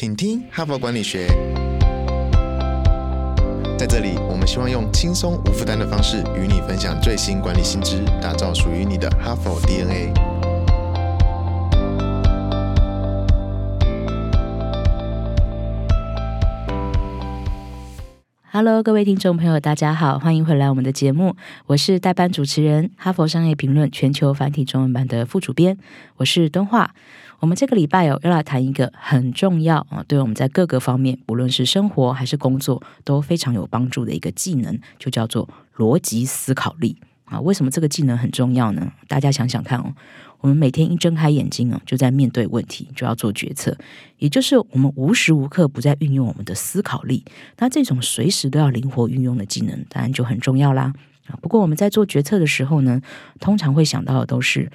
请听哈佛管理学。在这里，我们希望用轻松无负担的方式与你分享最新管理新知，打造属于你的哈佛 DNA。Hello，各位听众朋友，大家好，欢迎回来我们的节目，我是代班主持人，哈佛商业评论全球繁体中文版的副主编，我是敦化。我们这个礼拜哦，要来谈一个很重要啊，对我们在各个方面，不论是生活还是工作，都非常有帮助的一个技能，就叫做逻辑思考力啊。为什么这个技能很重要呢？大家想想看哦，我们每天一睁开眼睛啊，就在面对问题，就要做决策，也就是我们无时无刻不在运用我们的思考力。那这种随时都要灵活运用的技能，当然就很重要啦啊。不过我们在做决策的时候呢，通常会想到的都是。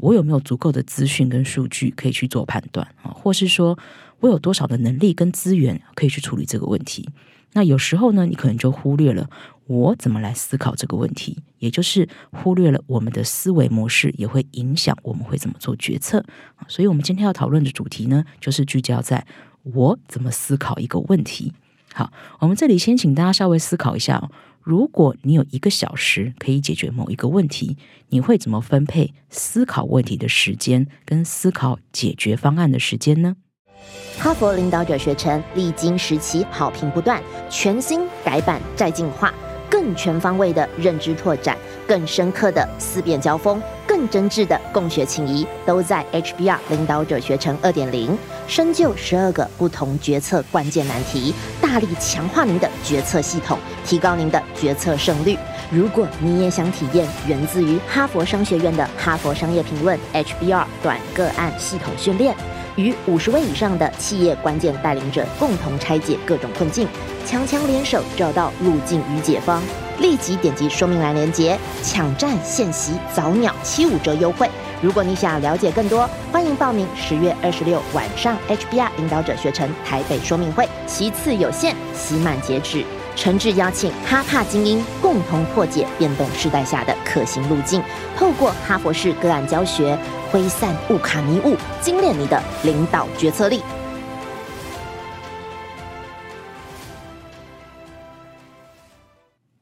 我有没有足够的资讯跟数据可以去做判断啊？或是说我有多少的能力跟资源可以去处理这个问题？那有时候呢，你可能就忽略了我怎么来思考这个问题，也就是忽略了我们的思维模式也会影响我们会怎么做决策。所以，我们今天要讨论的主题呢，就是聚焦在我怎么思考一个问题。好，我们这里先请大家稍微思考一下。如果你有一个小时可以解决某一个问题，你会怎么分配思考问题的时间跟思考解决方案的时间呢？哈佛领导者学程历经时期好评不断，全新改版再进化。更全方位的认知拓展，更深刻的思辨交锋，更真挚的共学情谊，都在 HBR 领导者学程二点零，深究十二个不同决策关键难题，大力强化您的决策系统，提高您的决策胜率。如果你也想体验源自于哈佛商学院的哈佛商业评论 HBR 短个案系统训练。与五十位以上的企业关键带领者共同拆解各种困境，强强联手找到路径与解方。立即点击说明栏链接，抢占现席早鸟七五折优惠。如果你想了解更多，欢迎报名十月二十六晚上 HBR 领导者学程台北说明会，其次有限，期满截止。诚挚邀请哈帕精英共同破解变动时代下的可行路径，透过哈佛式个案教学。挥散误卡迷雾，精炼你的领导决策力。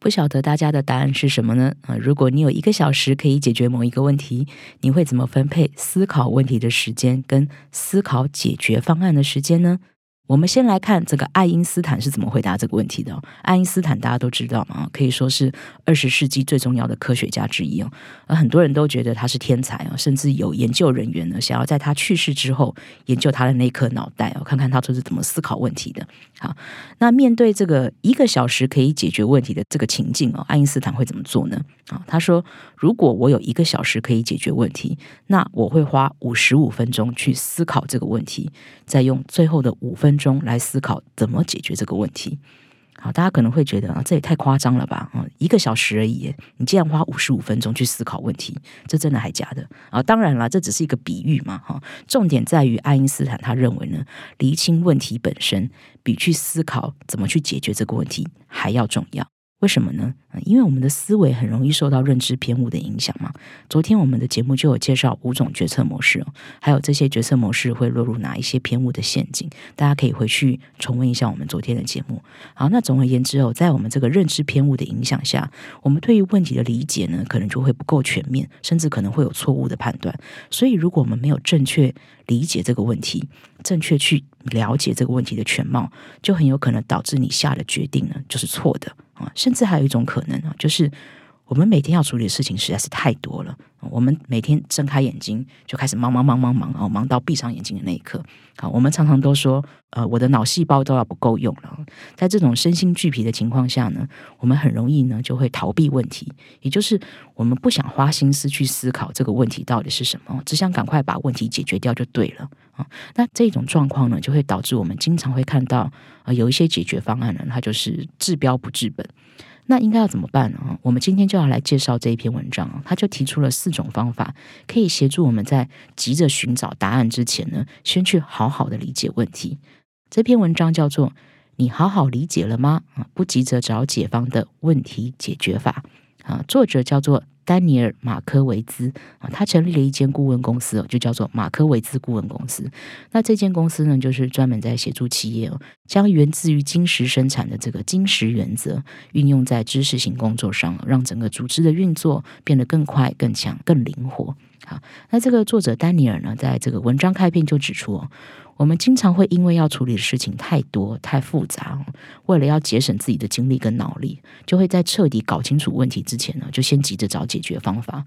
不晓得大家的答案是什么呢？啊，如果你有一个小时可以解决某一个问题，你会怎么分配思考问题的时间跟思考解决方案的时间呢？我们先来看这个爱因斯坦是怎么回答这个问题的。爱因斯坦大家都知道嘛，可以说是二十世纪最重要的科学家之一哦。而很多人都觉得他是天才哦，甚至有研究人员呢想要在他去世之后研究他的那颗脑袋哦，看看他都是怎么思考问题的。好，那面对这个一个小时可以解决问题的这个情境哦，爱因斯坦会怎么做呢？啊，他说：如果我有一个小时可以解决问题，那我会花五十五分钟去思考这个问题，再用最后的五分。中来思考怎么解决这个问题。好，大家可能会觉得啊，这也太夸张了吧？啊，一个小时而已，你竟然花五十五分钟去思考问题，这真的还假的？啊，当然了，这只是一个比喻嘛。哈，重点在于爱因斯坦他认为呢，厘清问题本身比去思考怎么去解决这个问题还要重要。为什么呢？因为我们的思维很容易受到认知偏误的影响嘛。昨天我们的节目就有介绍五种决策模式，还有这些决策模式会落入哪一些偏误的陷阱，大家可以回去重温一下我们昨天的节目。好，那总而言之哦，在我们这个认知偏误的影响下，我们对于问题的理解呢，可能就会不够全面，甚至可能会有错误的判断。所以，如果我们没有正确理解这个问题，正确去了解这个问题的全貌，就很有可能导致你下的决定呢，就是错的。甚至还有一种可能啊，就是我们每天要处理的事情实在是太多了。我们每天睁开眼睛就开始忙忙忙忙忙哦，忙到闭上眼睛的那一刻。好，我们常常都说，呃，我的脑细胞都要不够用了。在这种身心俱疲的情况下呢，我们很容易呢就会逃避问题，也就是我们不想花心思去思考这个问题到底是什么，只想赶快把问题解决掉就对了啊。那这种状况呢，就会导致我们经常会看到啊，有一些解决方案呢，它就是治标不治本。那应该要怎么办呢？我们今天就要来介绍这一篇文章，他就提出了四种方法，可以协助我们在急着寻找答案之前呢，先去好好的理解问题。这篇文章叫做《你好好理解了吗？啊，不急着找解方的问题解决法》啊，作者叫做丹尼尔·马科维兹啊，他成立了一间顾问公司哦，就叫做马科维兹顾问公司。那这间公司呢，就是专门在协助企业哦，将源自于金石生产的这个金石原则运用在知识型工作上，让整个组织的运作变得更快、更强、更灵活。好，那这个作者丹尼尔呢，在这个文章开篇就指出哦。我们经常会因为要处理的事情太多、太复杂，为了要节省自己的精力跟脑力，就会在彻底搞清楚问题之前呢，就先急着找解决方法。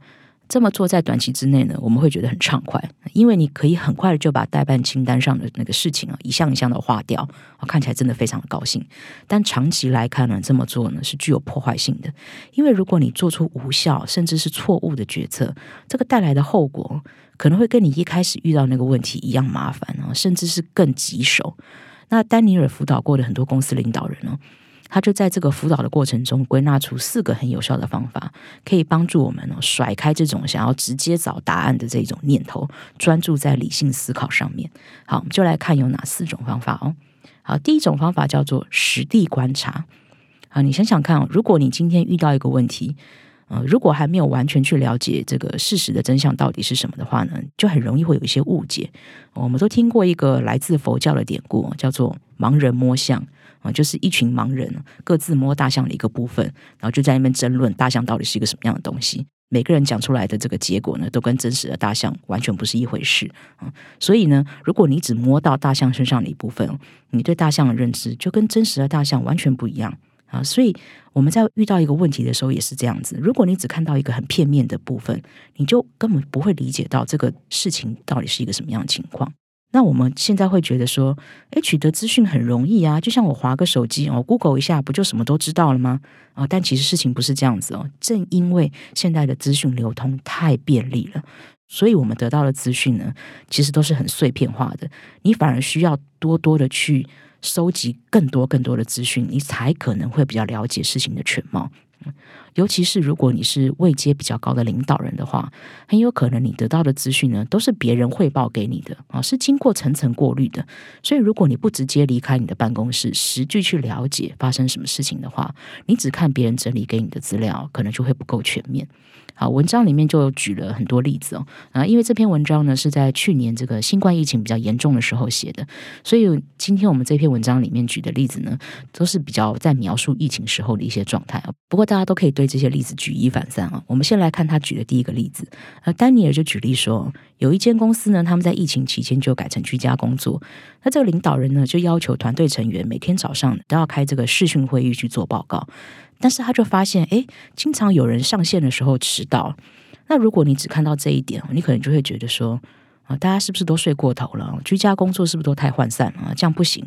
这么做在短期之内呢，我们会觉得很畅快，因为你可以很快的就把代办清单上的那个事情啊，一项一项的划掉，看起来真的非常的高兴。但长期来看呢，这么做呢是具有破坏性的，因为如果你做出无效甚至是错误的决策，这个带来的后果可能会跟你一开始遇到那个问题一样麻烦啊，甚至是更棘手。那丹尼尔辅导过的很多公司领导人呢？他就在这个辅导的过程中归纳出四个很有效的方法，可以帮助我们哦甩开这种想要直接找答案的这种念头，专注在理性思考上面。好，我们就来看有哪四种方法哦。好，第一种方法叫做实地观察。啊，你想想看哦，如果你今天遇到一个问题，呃，如果还没有完全去了解这个事实的真相到底是什么的话呢，就很容易会有一些误解。我们都听过一个来自佛教的典故，叫做盲人摸象。啊，就是一群盲人各自摸大象的一个部分，然后就在那边争论大象到底是一个什么样的东西。每个人讲出来的这个结果呢，都跟真实的大象完全不是一回事啊。所以呢，如果你只摸到大象身上的一部分，你对大象的认知就跟真实的大象完全不一样啊。所以我们在遇到一个问题的时候也是这样子。如果你只看到一个很片面的部分，你就根本不会理解到这个事情到底是一个什么样的情况。那我们现在会觉得说，诶，取得资讯很容易啊，就像我划个手机，哦 Google 一下，不就什么都知道了吗？啊，但其实事情不是这样子哦。正因为现在的资讯流通太便利了，所以我们得到的资讯呢，其实都是很碎片化的。你反而需要多多的去收集更多更多的资讯，你才可能会比较了解事情的全貌。尤其是如果你是位阶比较高的领导人的话，很有可能你得到的资讯呢，都是别人汇报给你的啊，是经过层层过滤的。所以，如果你不直接离开你的办公室，实际去了解发生什么事情的话，你只看别人整理给你的资料，可能就会不够全面。啊，文章里面就举了很多例子哦，啊，因为这篇文章呢是在去年这个新冠疫情比较严重的时候写的，所以今天我们这篇文章里面举的例子呢，都是比较在描述疫情时候的一些状态啊。不过大家都可以对这些例子举一反三啊。我们先来看他举的第一个例子，呃，丹尼尔就举例说，有一间公司呢，他们在疫情期间就改成居家工作，那这个领导人呢就要求团队成员每天早上都要开这个视讯会议去做报告。但是他就发现，哎，经常有人上线的时候迟到。那如果你只看到这一点，你可能就会觉得说，啊，大家是不是都睡过头了？居家工作是不是都太涣散了？这样不行，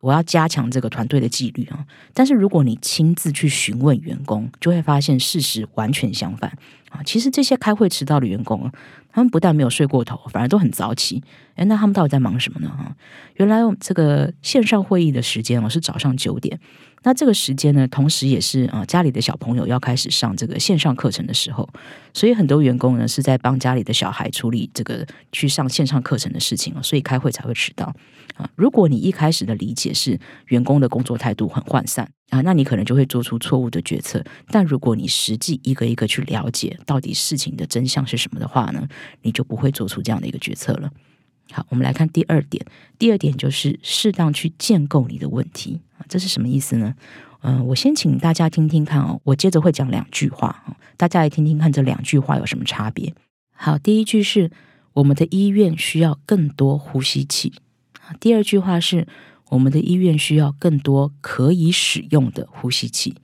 我要加强这个团队的纪律啊。但是如果你亲自去询问员工，就会发现事实完全相反啊。其实这些开会迟到的员工，他们不但没有睡过头，反而都很早起。哎，那他们到底在忙什么呢？哈，原来这个线上会议的时间哦是早上九点。那这个时间呢，同时也是啊家里的小朋友要开始上这个线上课程的时候，所以很多员工呢是在帮家里的小孩处理这个去上线上课程的事情所以开会才会迟到啊。如果你一开始的理解是员工的工作态度很涣散啊，那你可能就会做出错误的决策。但如果你实际一个一个去了解到底事情的真相是什么的话呢，你就不会做出这样的一个决策了。好，我们来看第二点。第二点就是适当去建构你的问题啊，这是什么意思呢？嗯，我先请大家听听看哦，我接着会讲两句话，大家来听听看这两句话有什么差别。好，第一句是我们的医院需要更多呼吸器，第二句话是我们的医院需要更多可以使用的呼吸器。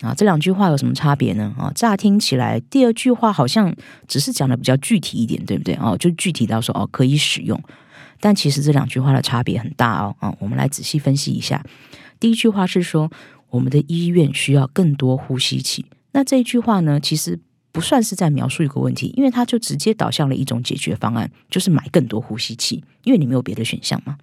啊，这两句话有什么差别呢？啊，乍听起来，第二句话好像只是讲的比较具体一点，对不对？哦，就具体到说哦，可以使用。但其实这两句话的差别很大哦。啊，我们来仔细分析一下。第一句话是说，我们的医院需要更多呼吸器。那这一句话呢，其实不算是在描述一个问题，因为它就直接导向了一种解决方案，就是买更多呼吸器，因为你没有别的选项嘛。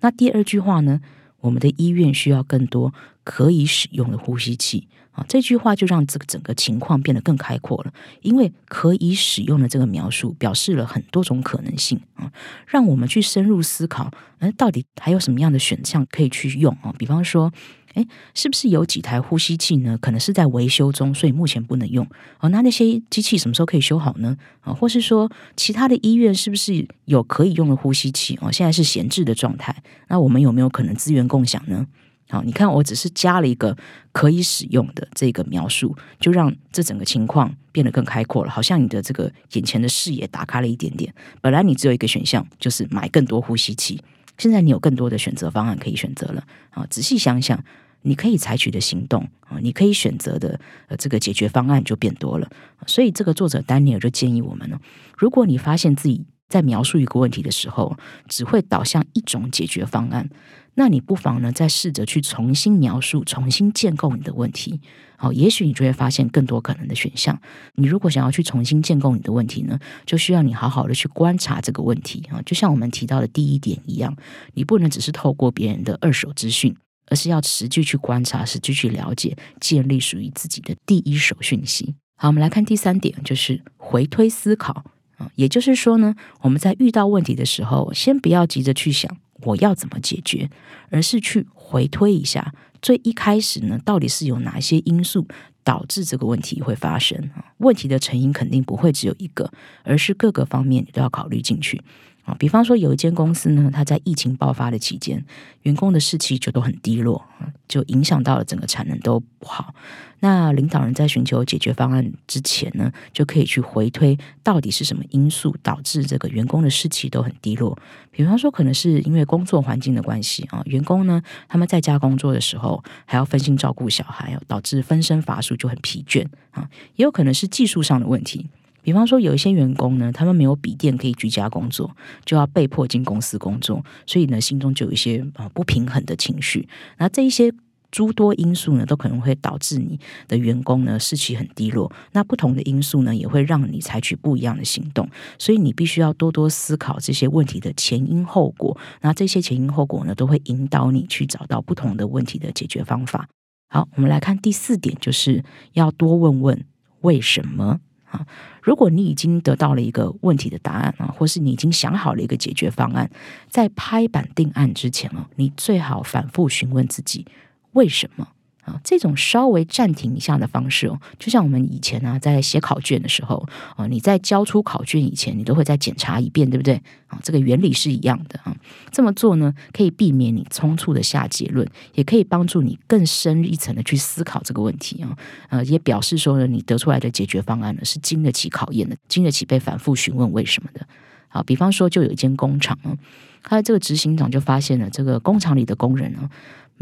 那第二句话呢，我们的医院需要更多可以使用的呼吸器。啊，这句话就让这个整个情况变得更开阔了，因为可以使用的这个描述表示了很多种可能性啊，让我们去深入思考，哎，到底还有什么样的选项可以去用啊？比方说，哎，是不是有几台呼吸器呢？可能是在维修中，所以目前不能用。哦，那那些机器什么时候可以修好呢？啊，或是说其他的医院是不是有可以用的呼吸器？哦，现在是闲置的状态。那我们有没有可能资源共享呢？好，你看，我只是加了一个可以使用的这个描述，就让这整个情况变得更开阔了。好像你的这个眼前的视野打开了一点点。本来你只有一个选项，就是买更多呼吸器。现在你有更多的选择方案可以选择了。啊，仔细想想。你可以采取的行动啊，你可以选择的呃这个解决方案就变多了。所以这个作者丹尼尔就建议我们呢，如果你发现自己在描述一个问题的时候，只会导向一种解决方案，那你不妨呢再试着去重新描述、重新建构你的问题。好，也许你就会发现更多可能的选项。你如果想要去重新建构你的问题呢，就需要你好好的去观察这个问题啊，就像我们提到的第一点一样，你不能只是透过别人的二手资讯。而是要持续去观察，持续去了解，建立属于自己的第一手讯息。好，我们来看第三点，就是回推思考啊。也就是说呢，我们在遇到问题的时候，先不要急着去想我要怎么解决，而是去回推一下，最一开始呢，到底是有哪些因素导致这个问题会发生？问题的成因肯定不会只有一个，而是各个方面你都要考虑进去。啊，比方说有一间公司呢，它在疫情爆发的期间，员工的士气就都很低落，就影响到了整个产能都不好。那领导人在寻求解决方案之前呢，就可以去回推到底是什么因素导致这个员工的士气都很低落。比方说，可能是因为工作环境的关系啊，员工呢他们在家工作的时候还要分心照顾小孩，导致分身乏术，就很疲倦啊。也有可能是技术上的问题。比方说，有一些员工呢，他们没有笔电可以居家工作，就要被迫进公司工作，所以呢，心中就有一些啊不平衡的情绪。那这一些诸多因素呢，都可能会导致你的员工呢士气很低落。那不同的因素呢，也会让你采取不一样的行动。所以你必须要多多思考这些问题的前因后果。那这些前因后果呢，都会引导你去找到不同的问题的解决方法。好，我们来看第四点，就是要多问问为什么。啊，如果你已经得到了一个问题的答案啊，或是你已经想好了一个解决方案，在拍板定案之前哦，你最好反复询问自己为什么。啊，这种稍微暂停一下的方式哦，就像我们以前呢，在写考卷的时候，啊，你在交出考卷以前，你都会再检查一遍，对不对？啊，这个原理是一样的啊。这么做呢，可以避免你匆促的下结论，也可以帮助你更深一层的去思考这个问题啊。呃，也表示说呢，你得出来的解决方案呢，是经得起考验的，经得起被反复询问为什么的。好，比方说，就有一间工厂啊，他的这个执行长就发现了这个工厂里的工人呢。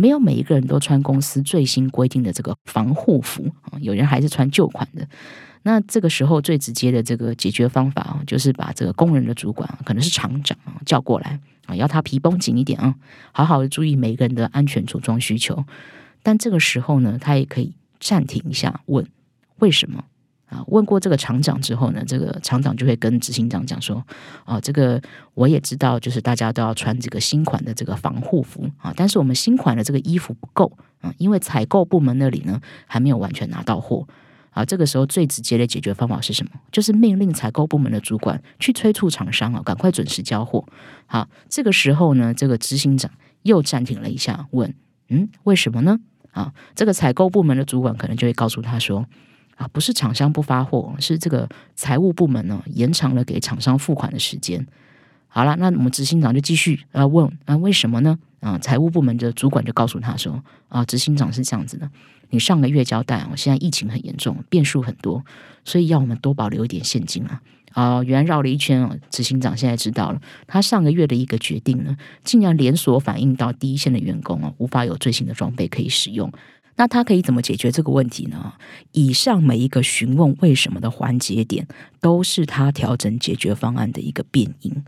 没有每一个人都穿公司最新规定的这个防护服啊，有人还是穿旧款的。那这个时候最直接的这个解决方法啊，就是把这个工人的主管可能是厂长啊叫过来啊，要他皮绷紧一点啊，好好的注意每个人的安全着装需求。但这个时候呢，他也可以暂停一下，问为什么。啊，问过这个厂长之后呢，这个厂长就会跟执行长讲说：“啊，这个我也知道，就是大家都要穿这个新款的这个防护服啊，但是我们新款的这个衣服不够啊，因为采购部门那里呢还没有完全拿到货啊。这个时候最直接的解决方法是什么？就是命令采购部门的主管去催促厂商啊，赶快准时交货。好，这个时候呢，这个执行长又暂停了一下，问：嗯，为什么呢？啊，这个采购部门的主管可能就会告诉他说。”啊，不是厂商不发货，是这个财务部门呢延长了给厂商付款的时间。好了，那我们执行长就继续啊问啊，为什么呢？啊，财务部门的主管就告诉他说啊，执行长是这样子的，你上个月交代哦，现在疫情很严重，变数很多，所以要我们多保留一点现金啊。啊，原来绕了一圈哦，执行长现在知道了，他上个月的一个决定呢，竟然连锁反映到第一线的员工啊，无法有最新的装备可以使用。那他可以怎么解决这个问题呢？以上每一个询问为什么的环节点，都是他调整解决方案的一个变因。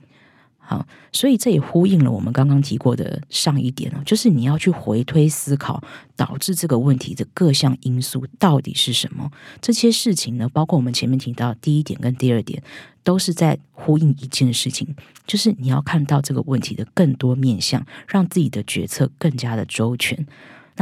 好，所以这也呼应了我们刚刚提过的上一点哦，就是你要去回推思考，导致这个问题的各项因素到底是什么？这些事情呢，包括我们前面提到第一点跟第二点，都是在呼应一件事情，就是你要看到这个问题的更多面向，让自己的决策更加的周全。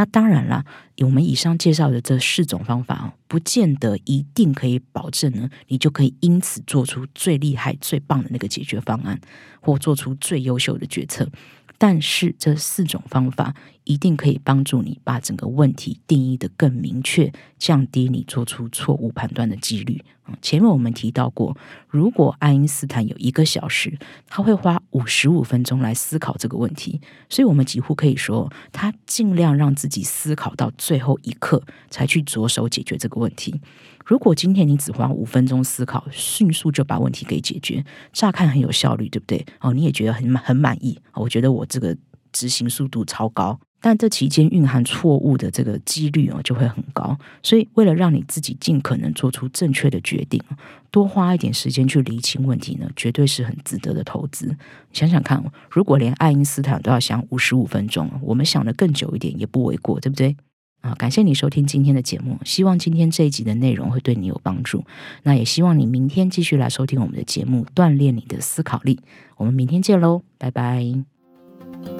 那当然啦，我们以上介绍的这四种方法哦，不见得一定可以保证呢，你就可以因此做出最厉害、最棒的那个解决方案，或做出最优秀的决策。但是这四种方法一定可以帮助你把整个问题定义的更明确，降低你做出错误判断的几率。前面我们提到过，如果爱因斯坦有一个小时，他会花五十五分钟来思考这个问题，所以我们几乎可以说，他尽量让自己思考到最后一刻才去着手解决这个问题。如果今天你只花五分钟思考，迅速就把问题给解决，乍看很有效率，对不对？哦，你也觉得很很满意。我觉得我这个执行速度超高，但这期间蕴含错误的这个几率哦就会很高。所以，为了让你自己尽可能做出正确的决定，多花一点时间去厘清问题呢，绝对是很值得的投资。想想看，如果连爱因斯坦都要想五十五分钟，我们想的更久一点也不为过，对不对？啊，感谢你收听今天的节目，希望今天这一集的内容会对你有帮助。那也希望你明天继续来收听我们的节目，锻炼你的思考力。我们明天见喽，拜拜。